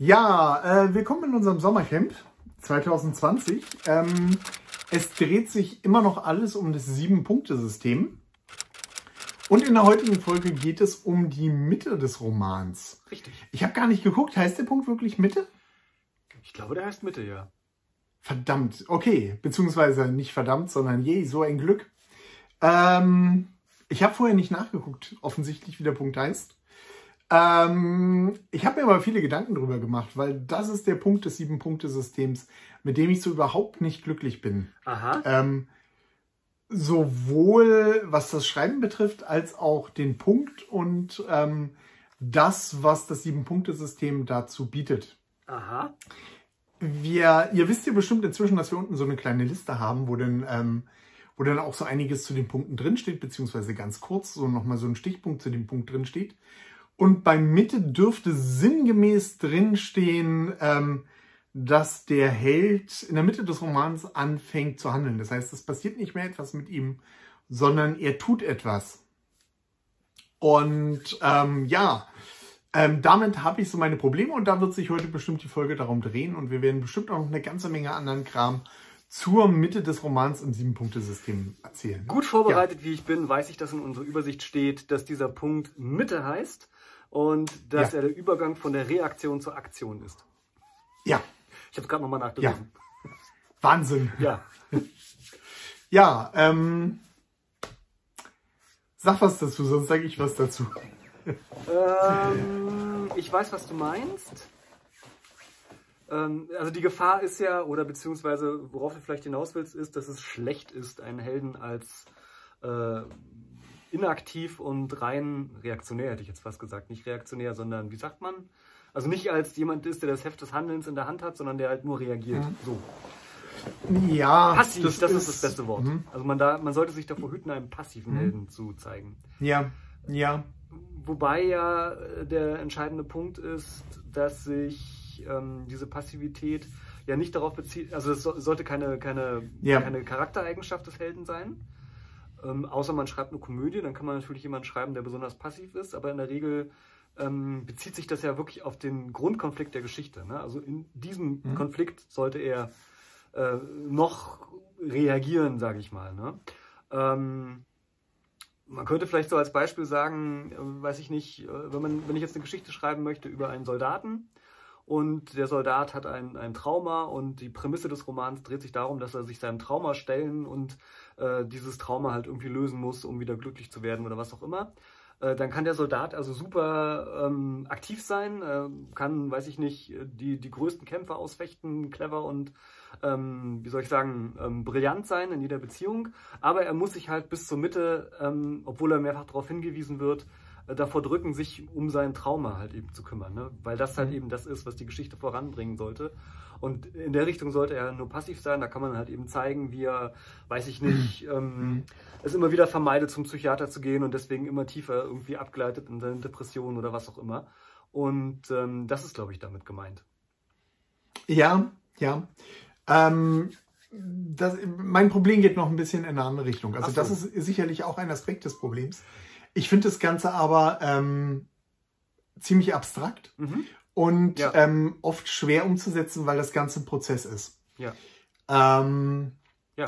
Ja, äh, willkommen in unserem Sommercamp 2020. Ähm, es dreht sich immer noch alles um das Sieben-Punkte-System. Und in der heutigen Folge geht es um die Mitte des Romans. Richtig. Ich habe gar nicht geguckt, heißt der Punkt wirklich Mitte? Ich glaube, der heißt Mitte, ja. Verdammt, okay. Beziehungsweise nicht verdammt, sondern je, so ein Glück. Ähm, ich habe vorher nicht nachgeguckt, offensichtlich, wie der Punkt heißt. Ähm, ich habe mir aber viele Gedanken drüber gemacht, weil das ist der Punkt des Sieben-Punkte-Systems, mit dem ich so überhaupt nicht glücklich bin. Aha. Ähm, sowohl was das Schreiben betrifft, als auch den Punkt und ähm, das, was das Sieben-Punkte-System dazu bietet. Aha. Wir, ihr wisst ja bestimmt inzwischen, dass wir unten so eine kleine Liste haben, wo dann, ähm, wo dann auch so einiges zu den Punkten drinsteht, beziehungsweise ganz kurz so nochmal so ein Stichpunkt zu dem Punkt drinsteht. Und bei Mitte dürfte sinngemäß drinstehen, ähm, dass der Held in der Mitte des Romans anfängt zu handeln. Das heißt, es passiert nicht mehr etwas mit ihm, sondern er tut etwas. Und ähm, ja, ähm, damit habe ich so meine Probleme und da wird sich heute bestimmt die Folge darum drehen und wir werden bestimmt auch noch eine ganze Menge anderen Kram zur Mitte des Romans im Sieben-Punkte-System erzählen. Gut vorbereitet, ja. wie ich bin, weiß ich, dass in unserer Übersicht steht, dass dieser Punkt Mitte heißt und dass ja. er der Übergang von der Reaktion zur Aktion ist. Ja. Ich habe es gerade nochmal nachgelesen. Ja. Wahnsinn. Ja. ja, ähm, sag was dazu, sonst sage ich was dazu. Ähm, ich weiß, was du meinst. Ähm, also die Gefahr ist ja, oder beziehungsweise worauf du vielleicht hinaus willst, ist, dass es schlecht ist, einen Helden als äh, inaktiv und rein reaktionär, hätte ich jetzt fast gesagt. Nicht reaktionär, sondern wie sagt man? Also nicht als jemand ist, der das Heft des Handelns in der Hand hat, sondern der halt nur reagiert. Mhm. So. Ja, passiv, das, das ist, ist, das beste Wort. Mhm. Also man, da, man sollte sich davor hüten, einen passiven mhm. Helden zu zeigen. Ja, ja. Wobei ja der entscheidende Punkt ist, dass sich ähm, diese Passivität ja nicht darauf bezieht, also es sollte keine, keine, ja. keine Charaktereigenschaft des Helden sein, ähm, außer man schreibt eine Komödie, dann kann man natürlich jemanden schreiben, der besonders passiv ist, aber in der Regel ähm, bezieht sich das ja wirklich auf den Grundkonflikt der Geschichte. Ne? Also in diesem mhm. Konflikt sollte er äh, noch reagieren, sage ich mal. Ne? Ähm, man könnte vielleicht so als Beispiel sagen, äh, weiß ich nicht, äh, wenn, man, wenn ich jetzt eine Geschichte schreiben möchte über einen Soldaten, und der Soldat hat ein, ein Trauma und die Prämisse des Romans dreht sich darum, dass er sich seinem Trauma stellen und äh, dieses Trauma halt irgendwie lösen muss, um wieder glücklich zu werden oder was auch immer. Äh, dann kann der Soldat also super ähm, aktiv sein, äh, kann, weiß ich nicht, die, die größten Kämpfe ausfechten, clever und, ähm, wie soll ich sagen, ähm, brillant sein in jeder Beziehung. Aber er muss sich halt bis zur Mitte, ähm, obwohl er mehrfach darauf hingewiesen wird, davor drücken, sich um sein Trauma halt eben zu kümmern, ne? weil das halt mhm. eben das ist, was die Geschichte voranbringen sollte. Und in der Richtung sollte er nur passiv sein. Da kann man halt eben zeigen, wie er, weiß ich nicht, ähm, mhm. es immer wieder vermeidet, zum Psychiater zu gehen und deswegen immer tiefer irgendwie abgleitet in seine Depression oder was auch immer. Und ähm, das ist, glaube ich, damit gemeint. Ja, ja. Ähm, das, mein Problem geht noch ein bisschen in eine andere Richtung. Also so. das ist sicherlich auch ein Aspekt des Problems. Ich finde das Ganze aber ähm, ziemlich abstrakt mhm. und ja. ähm, oft schwer umzusetzen, weil das Ganze ein Prozess ist. Ja. Ähm, ja.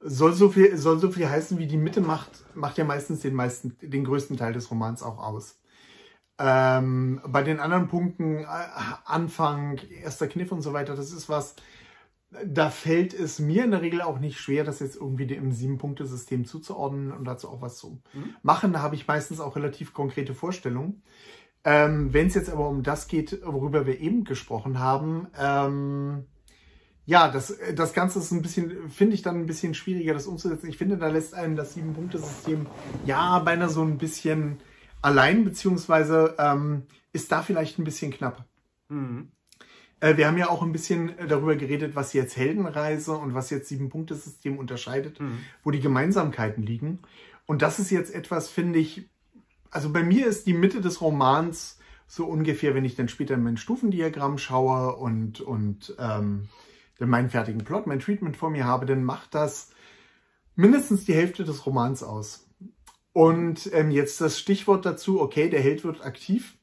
Soll so viel, soll so viel heißen, wie die Mitte macht, macht ja meistens den meisten, den größten Teil des Romans auch aus. Ähm, bei den anderen Punkten, äh, Anfang, erster Kniff und so weiter, das ist was, da fällt es mir in der Regel auch nicht schwer, das jetzt irgendwie im Sieben-Punkte-System zuzuordnen und dazu auch was zu mhm. machen. Da habe ich meistens auch relativ konkrete Vorstellungen. Ähm, Wenn es jetzt aber um das geht, worüber wir eben gesprochen haben, ähm, ja, das, das Ganze ist ein bisschen, finde ich dann ein bisschen schwieriger, das umzusetzen. Ich finde, da lässt einen das Sieben-Punkte-System ja beinahe so ein bisschen allein, beziehungsweise ähm, ist da vielleicht ein bisschen knapp. Mhm. Äh, wir haben ja auch ein bisschen äh, darüber geredet, was jetzt Heldenreise und was jetzt Sieben-Punkte-System unterscheidet, mhm. wo die Gemeinsamkeiten liegen. Und das ist jetzt etwas, finde ich, also bei mir ist die Mitte des Romans so ungefähr, wenn ich dann später in mein Stufendiagramm schaue und, und ähm, dann meinen fertigen Plot, mein Treatment vor mir habe, dann macht das mindestens die Hälfte des Romans aus. Und ähm, jetzt das Stichwort dazu, okay, der Held wird aktiv.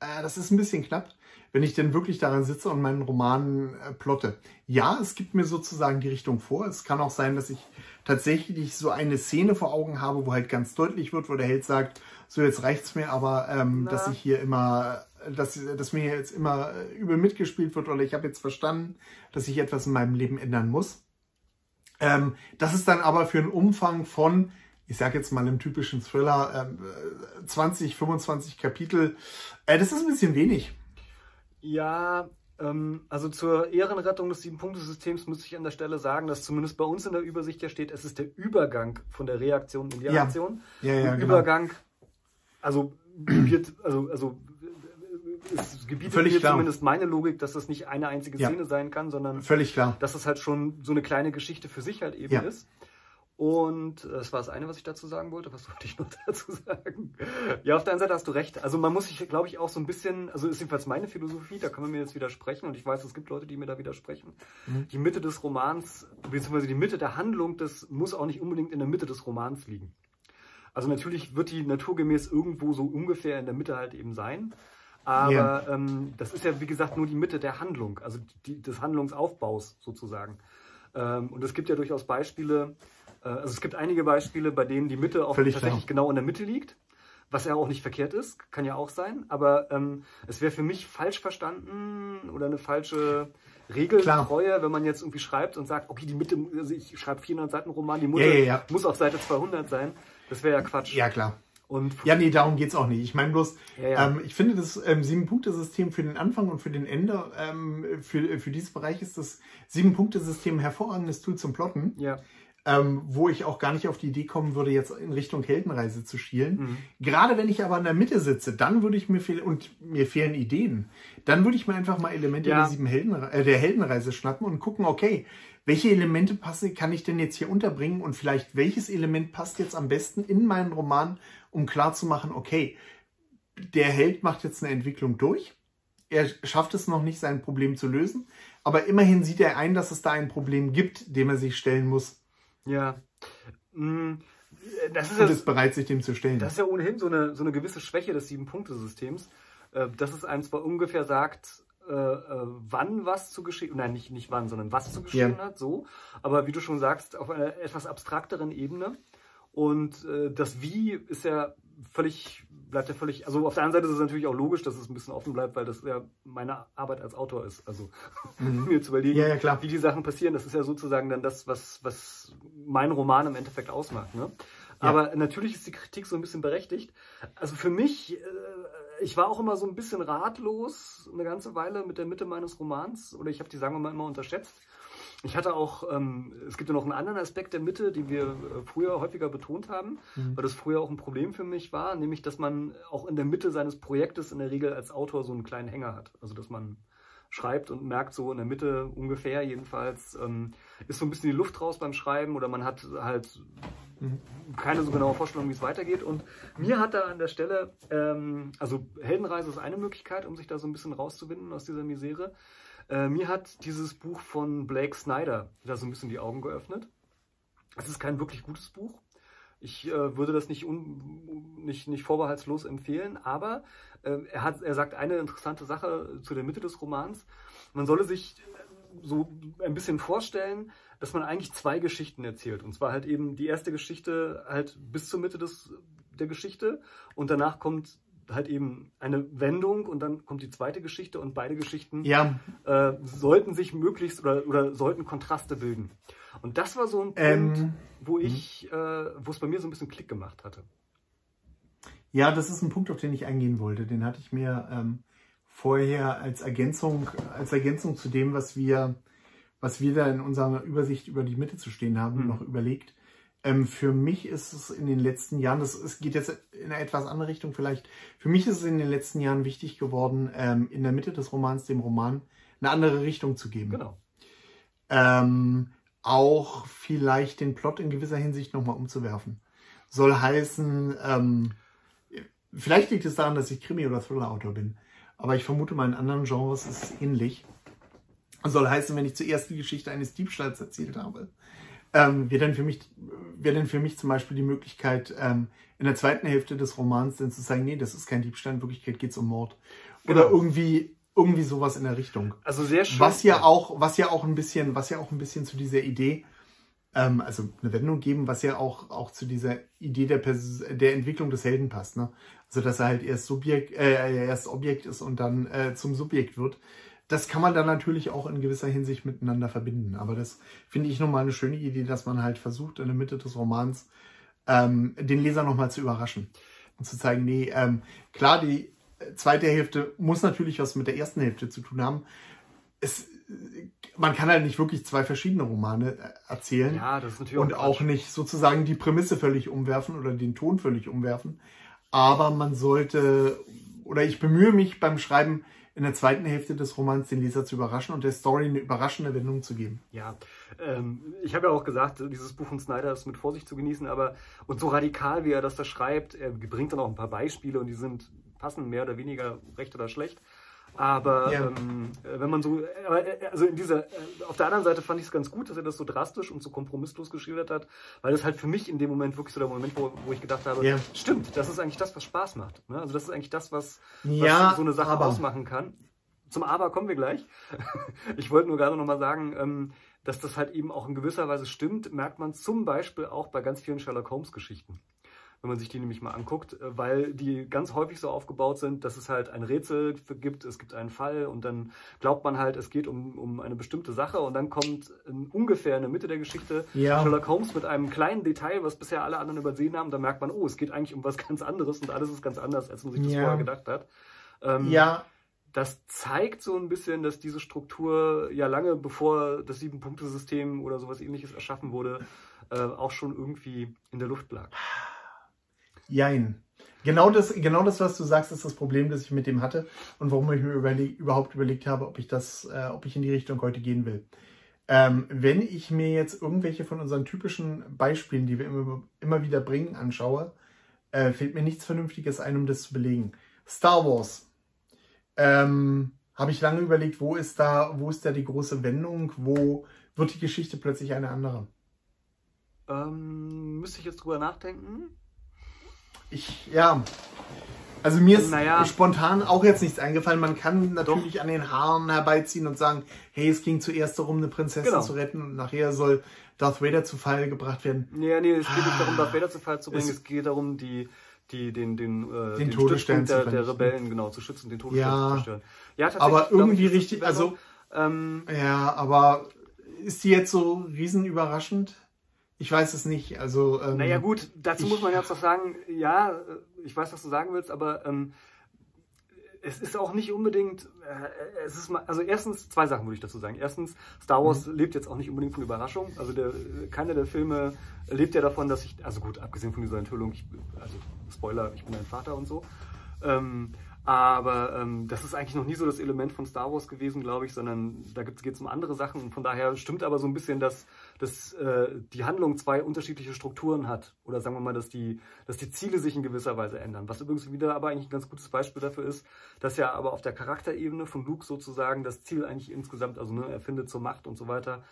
Äh, das ist ein bisschen knapp wenn ich denn wirklich daran sitze und meinen Roman äh, plotte. Ja, es gibt mir sozusagen die Richtung vor. Es kann auch sein, dass ich tatsächlich so eine Szene vor Augen habe, wo halt ganz deutlich wird, wo der Held sagt, so jetzt reicht's mir aber, ähm, dass ich hier immer, dass, dass mir jetzt immer äh, übel mitgespielt wird oder ich habe jetzt verstanden, dass ich etwas in meinem Leben ändern muss. Ähm, das ist dann aber für einen Umfang von, ich sage jetzt mal im typischen Thriller, äh, 20, 25 Kapitel. Äh, das ist ein bisschen wenig. Ja, ähm, also zur Ehrenrettung des Sieben-Punkte-Systems muss ich an der Stelle sagen, dass zumindest bei uns in der Übersicht ja steht, es ist der Übergang von der Reaktion in die Reaktion. Ja, ja, ja genau. Übergang, also, wird, also, also es gebietet Völlig mir klar. zumindest meine Logik, dass das nicht eine einzige Szene ja. sein kann, sondern Völlig klar. dass es halt schon so eine kleine Geschichte für sich halt eben ja. ist. Und das war das eine, was ich dazu sagen wollte. Was wollte ich noch dazu sagen? Ja, auf der einen Seite hast du recht. Also man muss sich, glaube ich, auch so ein bisschen, also ist jedenfalls meine Philosophie, da kann man mir jetzt widersprechen und ich weiß, es gibt Leute, die mir da widersprechen. Mhm. Die Mitte des Romans, beziehungsweise die Mitte der Handlung, das muss auch nicht unbedingt in der Mitte des Romans liegen. Also natürlich wird die naturgemäß irgendwo so ungefähr in der Mitte halt eben sein. Aber ja. ähm, das ist ja, wie gesagt, nur die Mitte der Handlung, also die, des Handlungsaufbaus sozusagen. Ähm, und es gibt ja durchaus Beispiele, also es gibt einige Beispiele, bei denen die Mitte auch Völlig tatsächlich klar. genau in der Mitte liegt, was ja auch nicht verkehrt ist, kann ja auch sein, aber ähm, es wäre für mich falsch verstanden oder eine falsche Regeltreue, wenn man jetzt irgendwie schreibt und sagt, okay, die Mitte, also ich schreibe 400 Seiten Roman, die Mutter ja, ja, ja. muss auf Seite 200 sein. Das wäre ja Quatsch. Ja, klar. Und ja, nee, darum geht es auch nicht. Ich meine bloß, ähm, ich finde das ähm, Sieben-Punkte-System für den Anfang und für den Ende, ähm, für, für dieses Bereich ist das Sieben-Punkte-System ein hervorragendes Tool zum Plotten. Ja ähm, wo ich auch gar nicht auf die Idee kommen würde, jetzt in Richtung Heldenreise zu schielen. Mhm. Gerade wenn ich aber in der Mitte sitze, dann würde ich mir fehlen, und mir fehlen Ideen, dann würde ich mir einfach mal Elemente ja. der, sieben Helden, äh, der Heldenreise schnappen und gucken, okay, welche Elemente passe, kann ich denn jetzt hier unterbringen und vielleicht welches Element passt jetzt am besten in meinen Roman, um klarzumachen, okay, der Held macht jetzt eine Entwicklung durch. Er schafft es noch nicht, sein Problem zu lösen, aber immerhin sieht er ein, dass es da ein Problem gibt, dem er sich stellen muss ja. Mm, das ist, und ist bereit, sich dem zu stellen. Das ist ja ohnehin so eine, so eine gewisse Schwäche des Sieben-Punkte-Systems, äh, dass es einem zwar ungefähr sagt, äh, äh, wann was zu geschehen, nein, nicht, nicht wann, sondern was zu geschehen ja. hat, so, aber wie du schon sagst, auf einer etwas abstrakteren Ebene. Und das Wie ist ja völlig, bleibt ja völlig, also auf der einen Seite ist es natürlich auch logisch, dass es ein bisschen offen bleibt, weil das ja meine Arbeit als Autor ist. Also mhm. mir zu überlegen, ja, ja, wie die Sachen passieren, das ist ja sozusagen dann das, was, was mein Roman im Endeffekt ausmacht. Ne? Aber natürlich ist die Kritik so ein bisschen berechtigt. Also für mich, äh, ich war auch immer so ein bisschen ratlos eine ganze Weile mit der Mitte meines Romans oder ich habe die, sagen wir mal, immer unterschätzt. Ich hatte auch, ähm, es gibt ja noch einen anderen Aspekt der Mitte, den wir äh, früher häufiger betont haben, mhm. weil das früher auch ein Problem für mich war, nämlich, dass man auch in der Mitte seines Projektes in der Regel als Autor so einen kleinen Hänger hat. Also, dass man schreibt und merkt so in der Mitte ungefähr jedenfalls, ähm, ist so ein bisschen die Luft raus beim Schreiben oder man hat halt mhm. keine so genaue Vorstellung, wie es weitergeht. Und mir hat da an der Stelle, ähm, also Heldenreise ist eine Möglichkeit, um sich da so ein bisschen rauszuwinden aus dieser Misere. Äh, mir hat dieses Buch von Blake Snyder da so ein bisschen die Augen geöffnet. Es ist kein wirklich gutes Buch. Ich äh, würde das nicht, un, nicht, nicht vorbehaltslos empfehlen, aber äh, er, hat, er sagt eine interessante Sache zu der Mitte des Romans. Man solle sich so ein bisschen vorstellen, dass man eigentlich zwei Geschichten erzählt. Und zwar halt eben die erste Geschichte halt bis zur Mitte des, der Geschichte und danach kommt halt eben eine Wendung und dann kommt die zweite Geschichte und beide Geschichten ja. äh, sollten sich möglichst oder, oder sollten Kontraste bilden. Und das war so ein ähm, Punkt, wo mhm. ich, äh, wo es bei mir so ein bisschen Klick gemacht hatte. Ja, das ist ein Punkt, auf den ich eingehen wollte. Den hatte ich mir ähm, vorher als Ergänzung, als Ergänzung zu dem, was wir, was wir da in unserer Übersicht über die Mitte zu stehen haben, mhm. noch überlegt. Ähm, für mich ist es in den letzten Jahren, das es geht jetzt in eine etwas andere Richtung vielleicht, für mich ist es in den letzten Jahren wichtig geworden, ähm, in der Mitte des Romans dem Roman eine andere Richtung zu geben. Genau. Ähm, auch vielleicht den Plot in gewisser Hinsicht nochmal umzuwerfen. Soll heißen, ähm, vielleicht liegt es daran, dass ich Krimi- oder Thriller-Autor bin, aber ich vermute mal in anderen Genres ist es ähnlich. Soll heißen, wenn ich zuerst die Geschichte eines Diebstahls erzählt habe, ähm, wäre dann für mich wäre dann für mich zum Beispiel die Möglichkeit ähm, in der zweiten Hälfte des Romans dann zu sagen, nee, das ist kein Diebstahl, in Wirklichkeit geht es um Mord. Oder genau. irgendwie irgendwie sowas in der Richtung. Also sehr schön. Was ja auch, was ja auch ein bisschen, was ja auch ein bisschen zu dieser Idee, ähm, also eine Wendung geben, was ja auch, auch zu dieser Idee der, Pers der Entwicklung des Helden passt. Ne? Also dass er halt erst Subjekt, äh, erst Objekt ist und dann äh, zum Subjekt wird. Das kann man dann natürlich auch in gewisser Hinsicht miteinander verbinden. Aber das finde ich nochmal eine schöne Idee, dass man halt versucht, in der Mitte des Romans ähm, den Leser nochmal zu überraschen. Und zu zeigen, nee, ähm, klar, die zweite Hälfte muss natürlich was mit der ersten Hälfte zu tun haben. Es, man kann halt nicht wirklich zwei verschiedene Romane äh, erzählen. Ja, das ist natürlich Und auch, auch nicht sozusagen die Prämisse völlig umwerfen oder den Ton völlig umwerfen. Aber man sollte, oder ich bemühe mich beim Schreiben in der zweiten Hälfte des Romans den Leser zu überraschen und der Story eine überraschende Wendung zu geben. Ja, ähm, ich habe ja auch gesagt, dieses Buch von Snyder ist mit Vorsicht zu genießen, aber und so radikal, wie er das da schreibt, er bringt dann auch ein paar Beispiele und die sind passen mehr oder weniger recht oder schlecht. Aber ja. ähm, wenn man so, äh, also in dieser, äh, auf der anderen Seite fand ich es ganz gut, dass er das so drastisch und so kompromisslos geschildert hat, weil das halt für mich in dem Moment wirklich so der Moment, wo, wo ich gedacht habe, ja. stimmt, das ist eigentlich das, was Spaß macht. Ne? Also das ist eigentlich das, was, ja, was so eine Sache aber. ausmachen kann. Zum Aber kommen wir gleich. ich wollte nur gerade nochmal sagen, ähm, dass das halt eben auch in gewisser Weise stimmt, merkt man zum Beispiel auch bei ganz vielen Sherlock Holmes Geschichten wenn man sich die nämlich mal anguckt, äh, weil die ganz häufig so aufgebaut sind, dass es halt ein Rätsel gibt, es gibt einen Fall und dann glaubt man halt, es geht um, um eine bestimmte Sache und dann kommt in, ungefähr in der Mitte der Geschichte ja. Sherlock Holmes mit einem kleinen Detail, was bisher alle anderen übersehen haben, da merkt man, oh, es geht eigentlich um was ganz anderes und alles ist ganz anders, als man sich das ja. vorher gedacht hat. Ähm, ja, das zeigt so ein bisschen, dass diese Struktur ja lange bevor das Sieben-Punkte-System oder sowas ähnliches erschaffen wurde, äh, auch schon irgendwie in der Luft lag. Jein. Genau das, genau das, was du sagst, ist das Problem, das ich mit dem hatte und warum ich mir überleg, überhaupt überlegt habe, ob ich das, äh, ob ich in die Richtung heute gehen will. Ähm, wenn ich mir jetzt irgendwelche von unseren typischen Beispielen, die wir immer, immer wieder bringen, anschaue, äh, fehlt mir nichts Vernünftiges ein, um das zu belegen. Star Wars. Ähm, habe ich lange überlegt, wo ist da, wo ist da die große Wendung, wo wird die Geschichte plötzlich eine andere? Ähm, müsste ich jetzt drüber nachdenken? Ich, ja. Also mir ist naja. spontan auch jetzt nichts eingefallen. Man kann natürlich Doch. an den Haaren herbeiziehen und sagen, hey, es ging zuerst darum, eine Prinzessin genau. zu retten und nachher soll Darth Vader zu Fall gebracht werden. Ja, nee, es geht nicht darum, Darth Vader zu Fall zu bringen. Es, es geht darum, die, die, den, den, äh, den, den Todesstern der, der Rebellen genau zu schützen, den Todesstern ja, zu zerstören. Ja, tatsächlich. Aber irgendwie ich, richtig, also ähm, ja, aber ist die jetzt so riesen überraschend? Ich weiß es nicht. Also, ähm, naja gut, dazu ich, muss man jetzt auch sagen, ja, äh, ich weiß, was du sagen willst, aber ähm, es ist auch nicht unbedingt, äh, es ist mal, also erstens, zwei Sachen würde ich dazu sagen. Erstens, Star Wars mhm. lebt jetzt auch nicht unbedingt von Überraschung. Also der, keiner der Filme lebt ja davon, dass ich, also gut, abgesehen von dieser Enthüllung, ich, also Spoiler, ich bin ein Vater und so. Ähm, aber ähm, das ist eigentlich noch nie so das Element von Star Wars gewesen, glaube ich, sondern da geht es um andere Sachen. Und von daher stimmt aber so ein bisschen, dass, dass äh, die Handlung zwei unterschiedliche Strukturen hat. Oder sagen wir mal, dass die, dass die Ziele sich in gewisser Weise ändern. Was übrigens wieder aber eigentlich ein ganz gutes Beispiel dafür ist, dass ja aber auf der Charakterebene von Luke sozusagen das Ziel eigentlich insgesamt, also ne, er findet zur Macht und so weiter,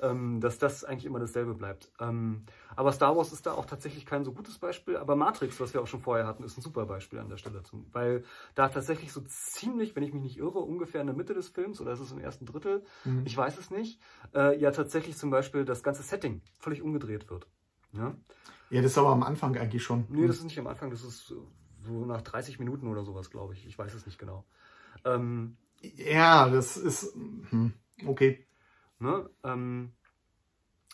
ähm, dass das eigentlich immer dasselbe bleibt. Ähm, aber Star Wars ist da auch tatsächlich kein so gutes Beispiel, aber Matrix, was wir auch schon vorher hatten, ist ein super Beispiel an der Stelle. Zum, weil da tatsächlich so ziemlich, wenn ich mich nicht irre, ungefähr in der Mitte des Films oder ist es im ersten Drittel, mhm. ich weiß es nicht, äh, ja tatsächlich zum Beispiel das ganze Setting völlig umgedreht wird. Ja? ja, das ist aber am Anfang eigentlich schon. Nee, das ist nicht am Anfang, das ist so nach 30 Minuten oder sowas, glaube ich. Ich weiß es nicht genau. Ähm, ja, das ist hm, okay. Ne? Ähm,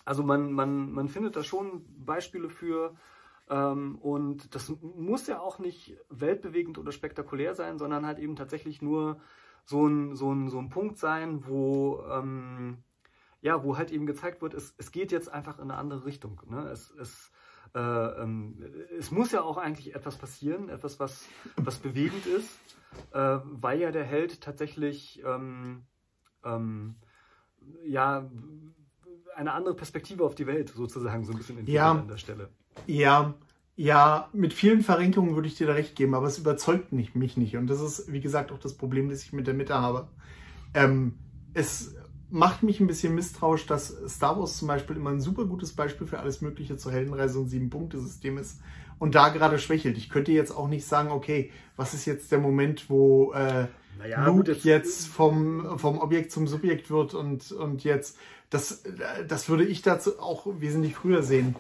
also man, man, man findet da schon Beispiele für. Ähm, und das muss ja auch nicht weltbewegend oder spektakulär sein, sondern halt eben tatsächlich nur so ein, so ein, so ein Punkt sein, wo, ähm, ja, wo halt eben gezeigt wird, es, es geht jetzt einfach in eine andere Richtung. Ne? Es, es, äh, ähm, es muss ja auch eigentlich etwas passieren, etwas, was, was bewegend ist, äh, weil ja der Held tatsächlich ähm, ähm, ja, eine andere Perspektive auf die Welt sozusagen so ein bisschen entwickelt ja, an der Stelle. Ja, ja, mit vielen Verrenkungen würde ich dir da recht geben, aber es überzeugt nicht, mich nicht. Und das ist, wie gesagt, auch das Problem, das ich mit der Mitte habe. Ähm, es macht mich ein bisschen misstrauisch, dass Star Wars zum Beispiel immer ein super gutes Beispiel für alles Mögliche zur Heldenreise und Sieben-Punkte-System ist und da gerade schwächelt. Ich könnte jetzt auch nicht sagen, okay, was ist jetzt der Moment, wo äh, naja, Luke gut, jetzt, vom, vom Objekt zum Subjekt wird und, und jetzt, das, das würde ich dazu auch wesentlich früher sehen.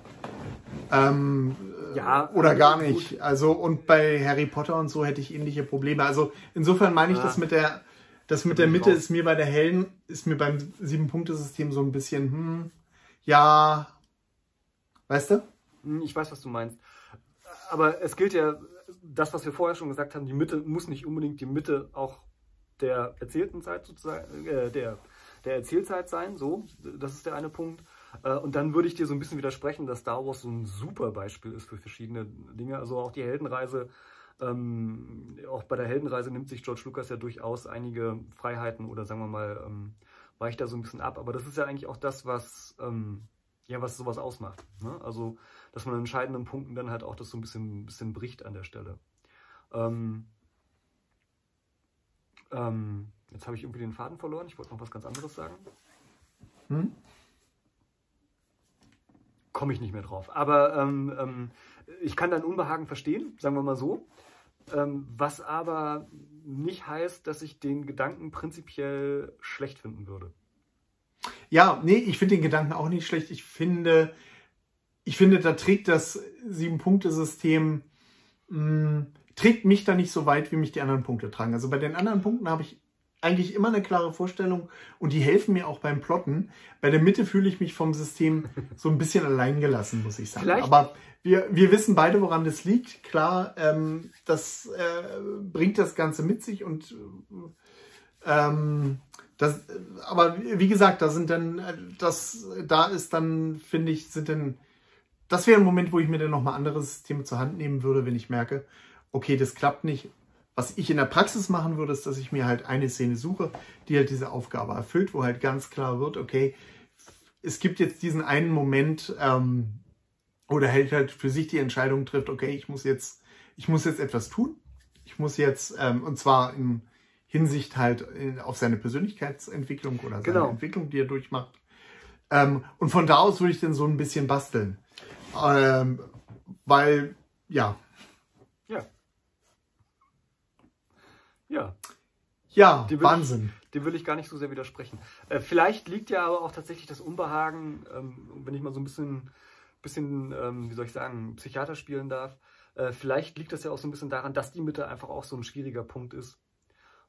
Ähm, ja, oder gar nicht. Gut. Also und bei Harry Potter und so hätte ich ähnliche Probleme. Also insofern meine ich, ja. das mit der, das mit der Mitte ist mir bei der hellen, ist mir beim Sieben-Punkte-System so ein bisschen, hm, ja, weißt du? Hm, ich weiß, was du meinst. Aber es gilt ja, das, was wir vorher schon gesagt haben, die Mitte muss nicht unbedingt die Mitte auch der erzählten Zeit sozusagen, äh, der, der Erzählzeit sein. So, das ist der eine Punkt. Äh, und dann würde ich dir so ein bisschen widersprechen, dass Star Wars so ein super Beispiel ist für verschiedene Dinge. Also auch die Heldenreise, ähm, auch bei der Heldenreise nimmt sich George Lucas ja durchaus einige Freiheiten oder sagen wir mal, ähm, weicht da so ein bisschen ab. Aber das ist ja eigentlich auch das, was, ähm, ja, was sowas ausmacht. Ne? Also, dass man an entscheidenden Punkten dann halt auch das so ein bisschen, bisschen bricht an der Stelle. Ähm, ähm, jetzt habe ich irgendwie den Faden verloren. Ich wollte noch was ganz anderes sagen. Hm? Komme ich nicht mehr drauf. Aber ähm, ähm, ich kann dein Unbehagen verstehen, sagen wir mal so. Ähm, was aber nicht heißt, dass ich den Gedanken prinzipiell schlecht finden würde. Ja, nee, ich finde den Gedanken auch nicht schlecht. Ich finde, ich finde, da trägt das Sieben-Punkte-System hm, trägt mich da nicht so weit, wie mich die anderen Punkte tragen. Also bei den anderen Punkten habe ich eigentlich immer eine klare Vorstellung und die helfen mir auch beim Plotten. Bei der Mitte fühle ich mich vom System so ein bisschen alleingelassen, muss ich sagen. Vielleicht. Aber wir, wir wissen beide, woran das liegt. Klar, ähm, das äh, bringt das Ganze mit sich und ähm, das, aber wie gesagt, da sind dann, das, da ist dann, finde ich, sind dann, das wäre ein Moment, wo ich mir dann nochmal andere Systeme zur Hand nehmen würde, wenn ich merke, okay, das klappt nicht. Was ich in der Praxis machen würde, ist, dass ich mir halt eine Szene suche, die halt diese Aufgabe erfüllt, wo halt ganz klar wird, okay, es gibt jetzt diesen einen Moment, ähm, oder hält halt für sich die Entscheidung trifft, okay, ich muss jetzt, ich muss jetzt etwas tun. Ich muss jetzt, ähm, und zwar in Hinsicht halt in, auf seine Persönlichkeitsentwicklung oder seine genau. Entwicklung, die er durchmacht. Ähm, und von da aus würde ich dann so ein bisschen basteln. Ähm, weil, ja, Ja. Ja, Wahnsinn. Ich, dem will ich gar nicht so sehr widersprechen. Äh, vielleicht liegt ja aber auch tatsächlich das Unbehagen, ähm, wenn ich mal so ein bisschen, bisschen ähm, wie soll ich sagen, Psychiater spielen darf. Äh, vielleicht liegt das ja auch so ein bisschen daran, dass die Mitte einfach auch so ein schwieriger Punkt ist.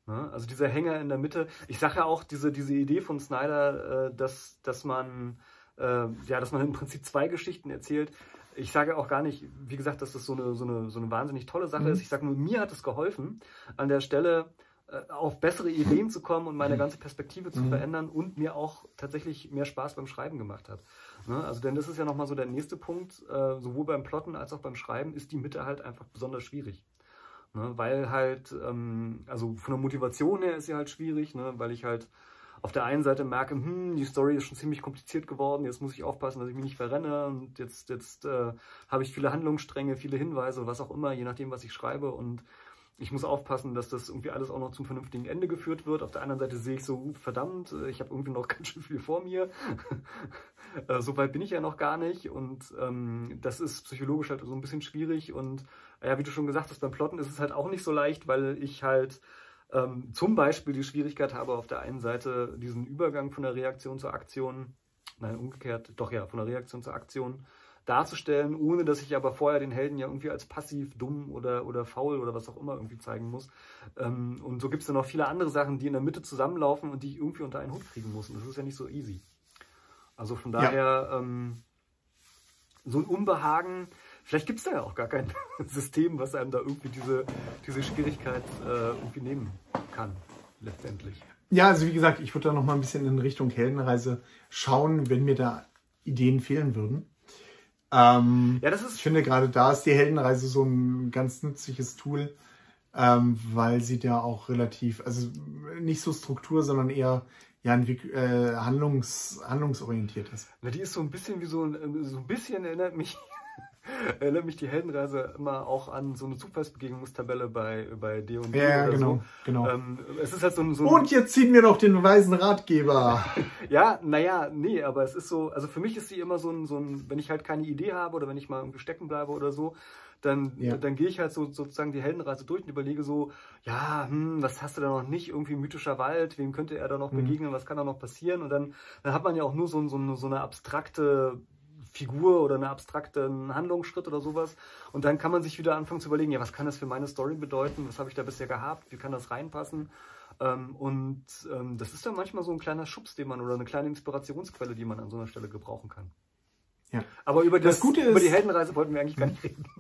Ne? Also dieser Hänger in der Mitte. Ich sage ja auch, diese, diese Idee von Snyder, äh, dass, dass man äh, ja, dass man im Prinzip zwei Geschichten erzählt. Ich sage auch gar nicht, wie gesagt, dass das so eine, so eine, so eine wahnsinnig tolle Sache mhm. ist. Ich sage nur, mir hat es geholfen, an der Stelle äh, auf bessere Ideen zu kommen und meine mhm. ganze Perspektive zu mhm. verändern und mir auch tatsächlich mehr Spaß beim Schreiben gemacht hat. Ne? Also denn das ist ja nochmal so der nächste Punkt, äh, sowohl beim Plotten als auch beim Schreiben ist die Mitte halt einfach besonders schwierig. Ne? Weil halt, ähm, also von der Motivation her ist sie halt schwierig, ne? weil ich halt auf der einen Seite merke, hm, die Story ist schon ziemlich kompliziert geworden, jetzt muss ich aufpassen, dass ich mich nicht verrenne und jetzt, jetzt äh, habe ich viele Handlungsstränge, viele Hinweise, was auch immer, je nachdem, was ich schreibe und ich muss aufpassen, dass das irgendwie alles auch noch zum vernünftigen Ende geführt wird. Auf der anderen Seite sehe ich so, verdammt, äh, ich habe irgendwie noch ganz schön viel vor mir. Äh, so weit bin ich ja noch gar nicht. Und ähm, das ist psychologisch halt so ein bisschen schwierig. Und ja, wie du schon gesagt hast, beim Plotten ist es halt auch nicht so leicht, weil ich halt ähm, zum Beispiel die Schwierigkeit habe, auf der einen Seite diesen Übergang von der Reaktion zur Aktion, nein, umgekehrt, doch ja, von der Reaktion zur Aktion darzustellen, ohne dass ich aber vorher den Helden ja irgendwie als passiv, dumm oder, oder faul oder was auch immer irgendwie zeigen muss. Ähm, und so gibt es dann noch viele andere Sachen, die in der Mitte zusammenlaufen und die ich irgendwie unter einen Hut kriegen muss. Und das ist ja nicht so easy. Also von daher, ja. ähm, so ein Unbehagen, Vielleicht gibt es da ja auch gar kein System, was einem da irgendwie diese, diese Schwierigkeit äh, irgendwie nehmen kann, letztendlich. Ja, also wie gesagt, ich würde da noch mal ein bisschen in Richtung Heldenreise schauen, wenn mir da Ideen fehlen würden. Ähm, ja, das ist ich finde gerade da ist die Heldenreise so ein ganz nützliches Tool, ähm, weil sie da auch relativ, also nicht so Struktur, sondern eher ja, äh, handlungs, handlungsorientiert ist. Na, die ist so ein bisschen wie so, so ein bisschen erinnert mich erinnert mich die Heldenreise immer auch an so eine Zufallsbegegnungstabelle bei, bei D&D ja, oder genau, so. genau. Ähm, es ist halt so ein, so Und jetzt ziehen wir noch den weisen Ratgeber. ja, naja, nee, aber es ist so, also für mich ist sie immer so ein, so ein, wenn ich halt keine Idee habe oder wenn ich mal irgendwie stecken bleibe oder so, dann, ja. dann gehe ich halt so sozusagen die Heldenreise durch und überlege so, ja, hm, was hast du da noch nicht? Irgendwie mythischer Wald, wem könnte er da noch mhm. begegnen, was kann da noch passieren? Und dann, dann hat man ja auch nur so, so, so eine abstrakte Figur oder einen abstrakten Handlungsschritt oder sowas. Und dann kann man sich wieder anfangen zu überlegen, ja, was kann das für meine Story bedeuten? Was habe ich da bisher gehabt? Wie kann das reinpassen? Ähm, und ähm, das ist dann manchmal so ein kleiner Schubs, den man oder eine kleine Inspirationsquelle, die man an so einer Stelle gebrauchen kann. Ja. Aber über, das, das Gute ist, über die Heldenreise wollten wir eigentlich gar nicht reden.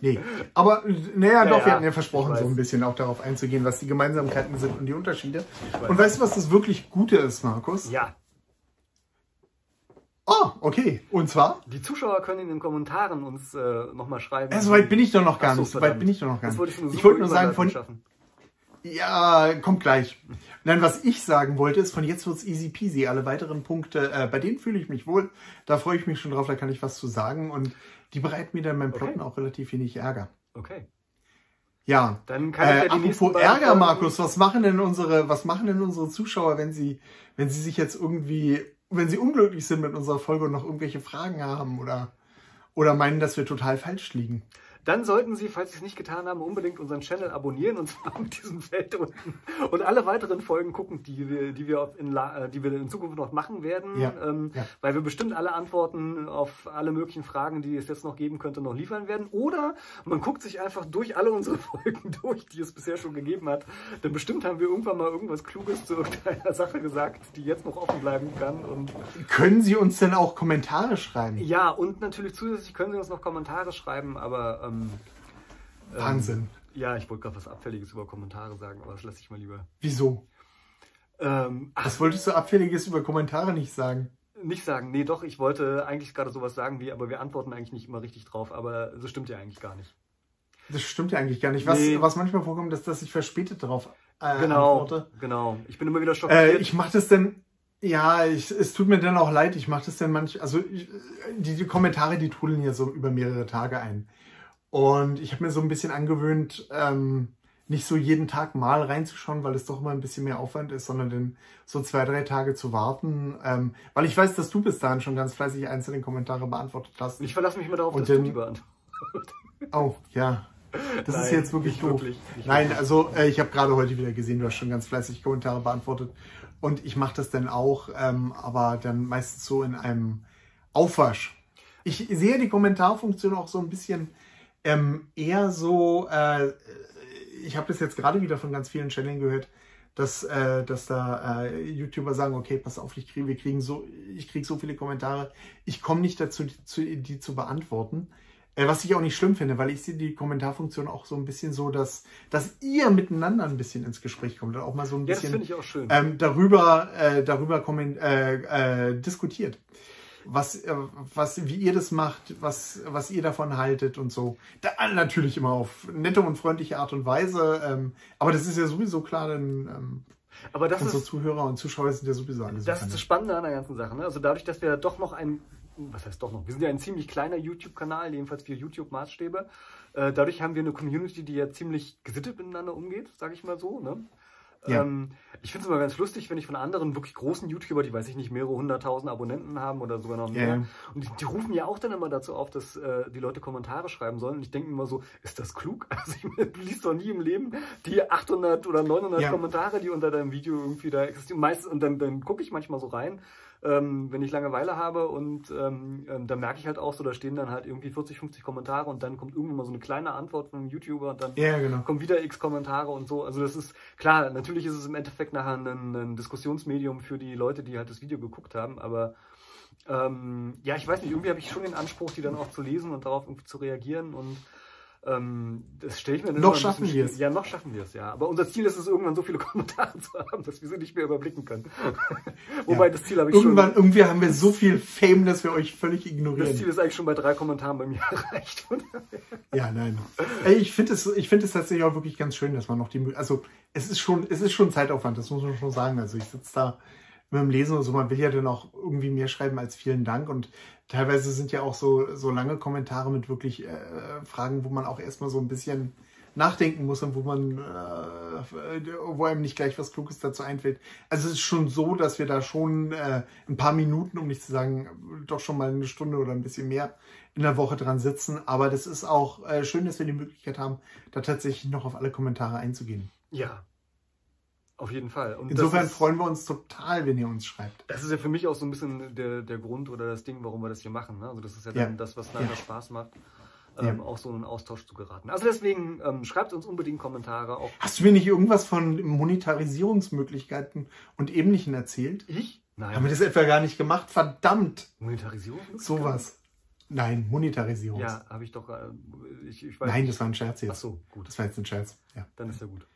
Nee, aber naja, ja, doch, ja, wir hatten ja versprochen, so ein bisschen auch darauf einzugehen, was die Gemeinsamkeiten sind und die Unterschiede. Und weißt du, was das wirklich Gute ist, Markus? Ja. Oh, okay. Und zwar? Die Zuschauer können in den Kommentaren uns äh, nochmal schreiben. Ja, so weit bin ich doch noch gar so, nicht. So weit bin ich doch noch gar nicht. Wollte ich, ich wollte nur sagen, von. Schaffen. Ja, kommt gleich. Nein, was ich sagen wollte, ist, von jetzt wird's easy peasy. Alle weiteren Punkte, äh, bei denen fühle ich mich wohl. Da freue ich mich schon drauf, da kann ich was zu sagen. Und die bereiten mir dann beim Plotten okay. auch relativ wenig Ärger. Okay. Ja. Dann kann ich äh, ja die apropos Ärger, Markus, was machen denn unsere, was machen denn unsere Zuschauer, wenn sie, wenn sie sich jetzt irgendwie wenn sie unglücklich sind mit unserer Folge und noch irgendwelche Fragen haben oder, oder meinen, dass wir total falsch liegen dann sollten Sie, falls Sie es nicht getan haben, unbedingt unseren Channel abonnieren und zwar mit diesem Feld unten und alle weiteren Folgen gucken, die wir, die wir, in, äh, die wir in Zukunft noch machen werden, ja, ähm, ja. weil wir bestimmt alle Antworten auf alle möglichen Fragen, die es jetzt noch geben könnte, noch liefern werden. Oder man guckt sich einfach durch alle unsere Folgen durch, die es bisher schon gegeben hat. Denn bestimmt haben wir irgendwann mal irgendwas Kluges zu irgendeiner Sache gesagt, die jetzt noch offen bleiben kann. Und können Sie uns denn auch Kommentare schreiben? Ja, und natürlich zusätzlich können Sie uns noch Kommentare schreiben, aber ähm, ähm, Wahnsinn. Ähm, ja, ich wollte gerade was Abfälliges über Kommentare sagen, aber das lasse ich mal lieber. Wieso? Ähm, was wolltest du Abfälliges über Kommentare nicht sagen? Nicht sagen, nee, doch, ich wollte eigentlich gerade sowas sagen wie, aber wir antworten eigentlich nicht immer richtig drauf, aber das stimmt ja eigentlich gar nicht. Das stimmt ja eigentlich gar nicht. Was, nee. was manchmal vorkommt, ist, dass ich verspätet darauf äh, genau, antworte. Genau, ich bin immer wieder schockiert. Äh, ich mache das denn, ja, ich, es tut mir dann auch leid, ich mache das denn manchmal, also ich, die, die Kommentare, die trudeln ja so über mehrere Tage ein. Und ich habe mir so ein bisschen angewöhnt, ähm, nicht so jeden Tag mal reinzuschauen, weil es doch immer ein bisschen mehr Aufwand ist, sondern dann so zwei, drei Tage zu warten. Ähm, weil ich weiß, dass du bis dahin schon ganz fleißig einzelne Kommentare beantwortet hast. Ich verlasse mich immer darauf, Und dass dann, du die beantwortest. Oh, ja. Das Nein, ist jetzt wirklich doof. Wirklich, Nein, also äh, ich habe gerade heute wieder gesehen, du hast schon ganz fleißig Kommentare beantwortet. Und ich mache das dann auch, ähm, aber dann meistens so in einem Aufwasch. Ich sehe die Kommentarfunktion auch so ein bisschen ähm, eher so, äh, ich habe das jetzt gerade wieder von ganz vielen Channeln gehört, dass, äh, dass da äh, YouTuber sagen, okay, pass auf, ich kriege, wir kriegen so, ich kriege so viele Kommentare, ich komme nicht dazu, die zu, die zu beantworten. Äh, was ich auch nicht schlimm finde, weil ich sehe die Kommentarfunktion auch so ein bisschen so, dass, dass ihr miteinander ein bisschen ins Gespräch kommt und auch mal so ein bisschen ja, ähm, darüber, äh, darüber äh, diskutiert was, äh, was, wie ihr das macht, was, was ihr davon haltet und so. Da, natürlich immer auf nette und freundliche Art und Weise. Ähm, aber das ist ja sowieso klar, denn ähm, aber das unsere ist, Zuhörer und Zuschauer sind ja sowieso alle Das ist das Spannende an der ganzen Sache. Ne? Also dadurch, dass wir doch noch ein, was heißt doch noch, wir sind ja ein ziemlich kleiner YouTube-Kanal, jedenfalls für YouTube-Maßstäbe. Äh, dadurch haben wir eine Community, die ja ziemlich gesittet miteinander umgeht, sage ich mal so. Ne? Ja. Ähm, ich finde es immer ganz lustig, wenn ich von anderen wirklich großen YouTuber, die weiß ich nicht, mehrere hunderttausend Abonnenten haben oder sogar noch mehr. Yeah. Und die, die, rufen ja auch dann immer dazu auf, dass äh, die Leute Kommentare schreiben sollen. Und ich denke immer so, ist das klug? Also ich, liest doch nie im Leben die 800 oder 900 ja. Kommentare, die unter deinem Video irgendwie da existieren. Meistens, und dann, dann gucke ich manchmal so rein ähm, wenn ich Langeweile habe und ähm, ähm, da merke ich halt auch so, da stehen dann halt irgendwie 40, 50 Kommentare und dann kommt irgendwann mal so eine kleine Antwort von einem YouTuber und dann ja, genau. kommen wieder x Kommentare und so. Also das ist klar, natürlich ist es im Endeffekt nachher ein, ein Diskussionsmedium für die Leute, die halt das Video geguckt haben, aber ähm, ja, ich weiß nicht, irgendwie habe ich schon den Anspruch, die dann auch zu lesen und darauf irgendwie zu reagieren und das stelle ich mir Noch schaffen wir es. Ja, noch schaffen wir es, ja. Aber unser Ziel ist es, irgendwann so viele Kommentare zu haben, dass wir sie nicht mehr überblicken können. Wobei ja. das Ziel habe ich irgendwann, schon. Irgendwie haben wir so viel Fame, dass wir euch völlig ignorieren. Das Ziel ist eigentlich schon bei drei Kommentaren bei mir erreicht. ja, nein. Ich finde es, ich finde es tatsächlich auch wirklich ganz schön, dass man noch die, also es ist schon, es ist schon Zeitaufwand, das muss man schon sagen. Also ich sitze da mit dem Lesen und so, man will ja dann auch irgendwie mehr schreiben als vielen Dank und teilweise sind ja auch so, so lange Kommentare mit wirklich äh, Fragen, wo man auch erstmal so ein bisschen nachdenken muss und wo man, äh, wo einem nicht gleich was Kluges dazu einfällt. Also es ist schon so, dass wir da schon äh, ein paar Minuten, um nicht zu sagen, doch schon mal eine Stunde oder ein bisschen mehr in der Woche dran sitzen. Aber das ist auch äh, schön, dass wir die Möglichkeit haben, da tatsächlich noch auf alle Kommentare einzugehen. Ja, auf jeden Fall. Und Insofern ist, freuen wir uns total, wenn ihr uns schreibt. Das ist ja für mich auch so ein bisschen der, der Grund oder das Ding, warum wir das hier machen. Ne? Also das ist ja, ja. dann das, was dann ja. Spaß macht ähm, ja. auch so einen Austausch zu geraten. Also deswegen ähm, schreibt uns unbedingt Kommentare. Auch Hast du mir nicht irgendwas von Monetarisierungsmöglichkeiten und Ähnlichem erzählt? Ich? Nein. Haben wir das etwa gar nicht gemacht? Verdammt! Monetarisierung? Sowas. Nein, Monetarisierung. Ja, habe ich doch. Äh, ich, ich Nein, nicht. das war ein Scherz jetzt. Ach so, gut. Das war jetzt ein Scherz. Ja. Dann ist ja gut.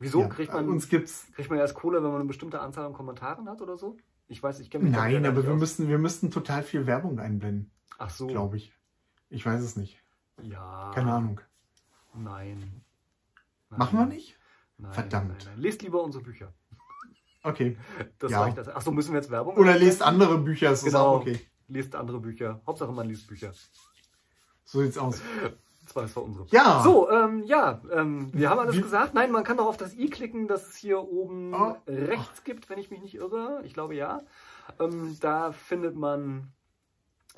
Wieso? Ja, kriegt, man, uns gibt's kriegt man erst Kohle, wenn man eine bestimmte Anzahl an Kommentaren hat oder so? Ich weiß, ich kenne mich Nein, aber wir müssten, wir müssten total viel Werbung einblenden. Ach so. Glaube ich. Ich weiß es nicht. Ja. Keine Ahnung. Nein. nein. Machen wir nicht? Nein, Verdammt. Nein, nein. Lest lieber unsere Bücher. Okay. Das ja. reicht. Das. Achso, müssen wir jetzt Werbung Oder lest andere Bücher, ist genau. okay. Lest andere Bücher. Hauptsache man liest Bücher. So sieht's aus. Das war, das war unsere. Ja. So, ähm, ja, ähm, wir haben alles Wie? gesagt. Nein, man kann doch auf das i klicken, das es hier oben oh. rechts gibt, wenn ich mich nicht irre. Ich glaube ja. Ähm, da findet man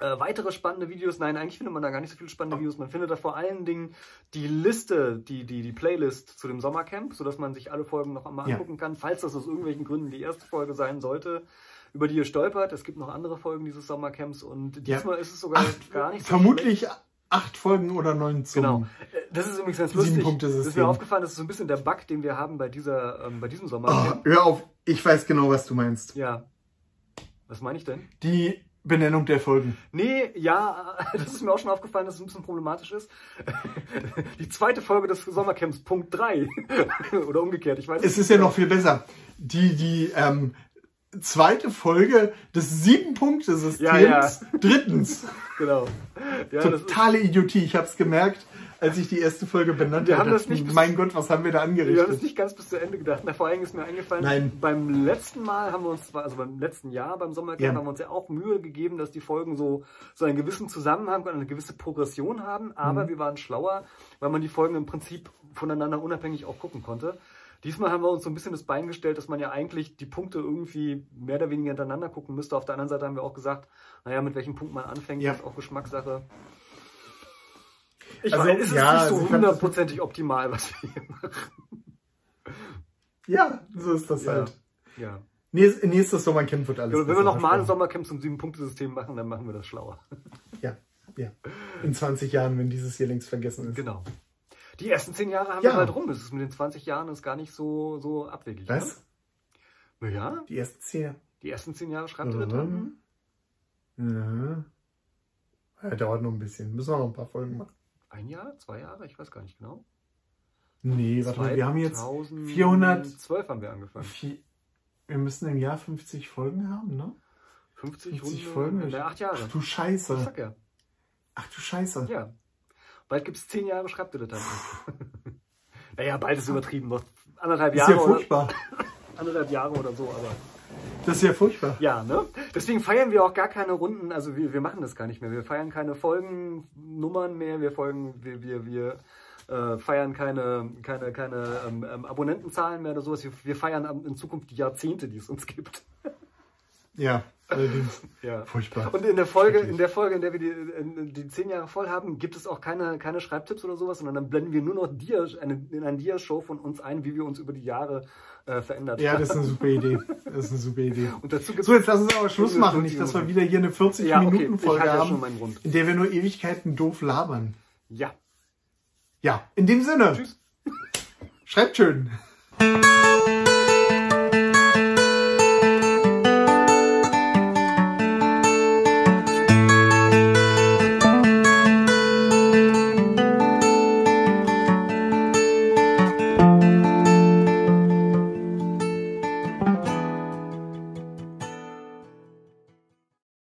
äh, weitere spannende Videos, nein, eigentlich findet man da gar nicht so viele spannende Videos. Man findet da vor allen Dingen die Liste, die, die, die Playlist zu dem Sommercamp, sodass man sich alle Folgen noch einmal ja. angucken kann, falls das aus irgendwelchen Gründen die erste Folge sein sollte, über die ihr stolpert. Es gibt noch andere Folgen dieses Sommercamps und diesmal ja. ist es sogar acht, gar nicht so Vermutlich schlecht. Acht Folgen oder neun zum Genau. Äh, das ist übrigens ganz lustig. Das ist mir aufgefallen, das ist so ein bisschen der Bug, den wir haben bei, dieser, ähm, bei diesem Sommercamp. Oh, hör auf, ich weiß genau, was du meinst. Ja. Was meine ich denn? Die Benennung der Folgen. Nee, ja, das ist mir auch schon aufgefallen, dass es ein bisschen problematisch ist. Die zweite Folge des Sommercamps, Punkt 3. Oder umgekehrt, ich weiß Es ist ja noch viel besser. Die, die ähm, zweite Folge des Sieben-Punkte-Systems. Ja, ja. Drittens. Genau. Ja, Totale Idiotie, ich hab's gemerkt als ich die erste Folge benannt habe. Das nicht mein Gott, was haben wir da angerichtet? Wir haben es nicht ganz bis zu Ende gedacht. Na, vor allem ist mir eingefallen, Nein. beim letzten Mal haben wir uns zwar, also beim letzten Jahr beim Sommercamp ja. haben wir uns ja auch Mühe gegeben, dass die Folgen so, so einen gewissen Zusammenhang und eine gewisse Progression haben, aber mhm. wir waren schlauer, weil man die Folgen im Prinzip voneinander unabhängig auch gucken konnte. Diesmal haben wir uns so ein bisschen das Bein gestellt, dass man ja eigentlich die Punkte irgendwie mehr oder weniger hintereinander gucken müsste. Auf der anderen Seite haben wir auch gesagt, naja, mit welchem Punkt man anfängt, ja. ist auch Geschmackssache. Ich also, meine, es ist ja, nicht so hundertprozentig optimal, was wir hier machen. Ja, so ist das ja. halt. Ja. Nächstes Sommercamp wird alles. Wenn wir nochmal ein Sommercamp zum Sieben-Punkte-System machen, dann machen wir das schlauer. Ja, ja. In 20 Jahren, wenn dieses hier längst vergessen ist. Genau. Die ersten 10 Jahre haben ja. wir halt rum. Es ist mit den 20 Jahren ist gar nicht so, so abwegig. Was? Ne? Ja. Die ersten 10 Die ersten 10 Jahre schreibt mhm. ihr da dran? Ja. ja. Dauert noch ein bisschen. Müssen wir noch ein paar Folgen machen ein Jahr, zwei Jahre, ich weiß gar nicht genau. Nee, warte mal, wir haben jetzt 412 haben wir angefangen. Vier, wir müssen im Jahr 50 Folgen haben, ne? 50, 50 Folgen? Ja, acht Jahre. Ach du Scheiße. Ich sag ja. Ach du Scheiße. Ja. Bald gibt es zehn Jahre Schreibdilettanten. naja, bald ist übertrieben. Noch anderthalb Jahre. Ist ja furchtbar. Oder, anderthalb Jahre oder so, aber. Das ist ja furchtbar. Ja, ne? Deswegen feiern wir auch gar keine Runden, also wir, wir machen das gar nicht mehr. Wir feiern keine Folgennummern mehr, wir folgen, wir, wir, wir äh, feiern keine, keine, keine ähm, ähm, Abonnentenzahlen mehr oder sowas. Wir, wir feiern in Zukunft die Jahrzehnte, die es uns gibt. Ja, allerdings. ja. Furchtbar. Und in der Folge, in der Folge, in der wir die, die zehn Jahre voll haben, gibt es auch keine, keine Schreibtipps oder sowas, sondern dann blenden wir nur noch Dia, eine, in ein Dia-Show von uns ein, wie wir uns über die Jahre äh, verändert haben. Ja, das ist eine super Idee. Das ist eine super Idee. Und dazu so, jetzt lass uns aber Schluss machen, nicht, dass wir wieder hier eine 40-Minuten-Folge ja, okay. haben, in der wir nur Ewigkeiten doof labern. Ja. Ja, in dem Sinne. Tschüss. Schreibt schön.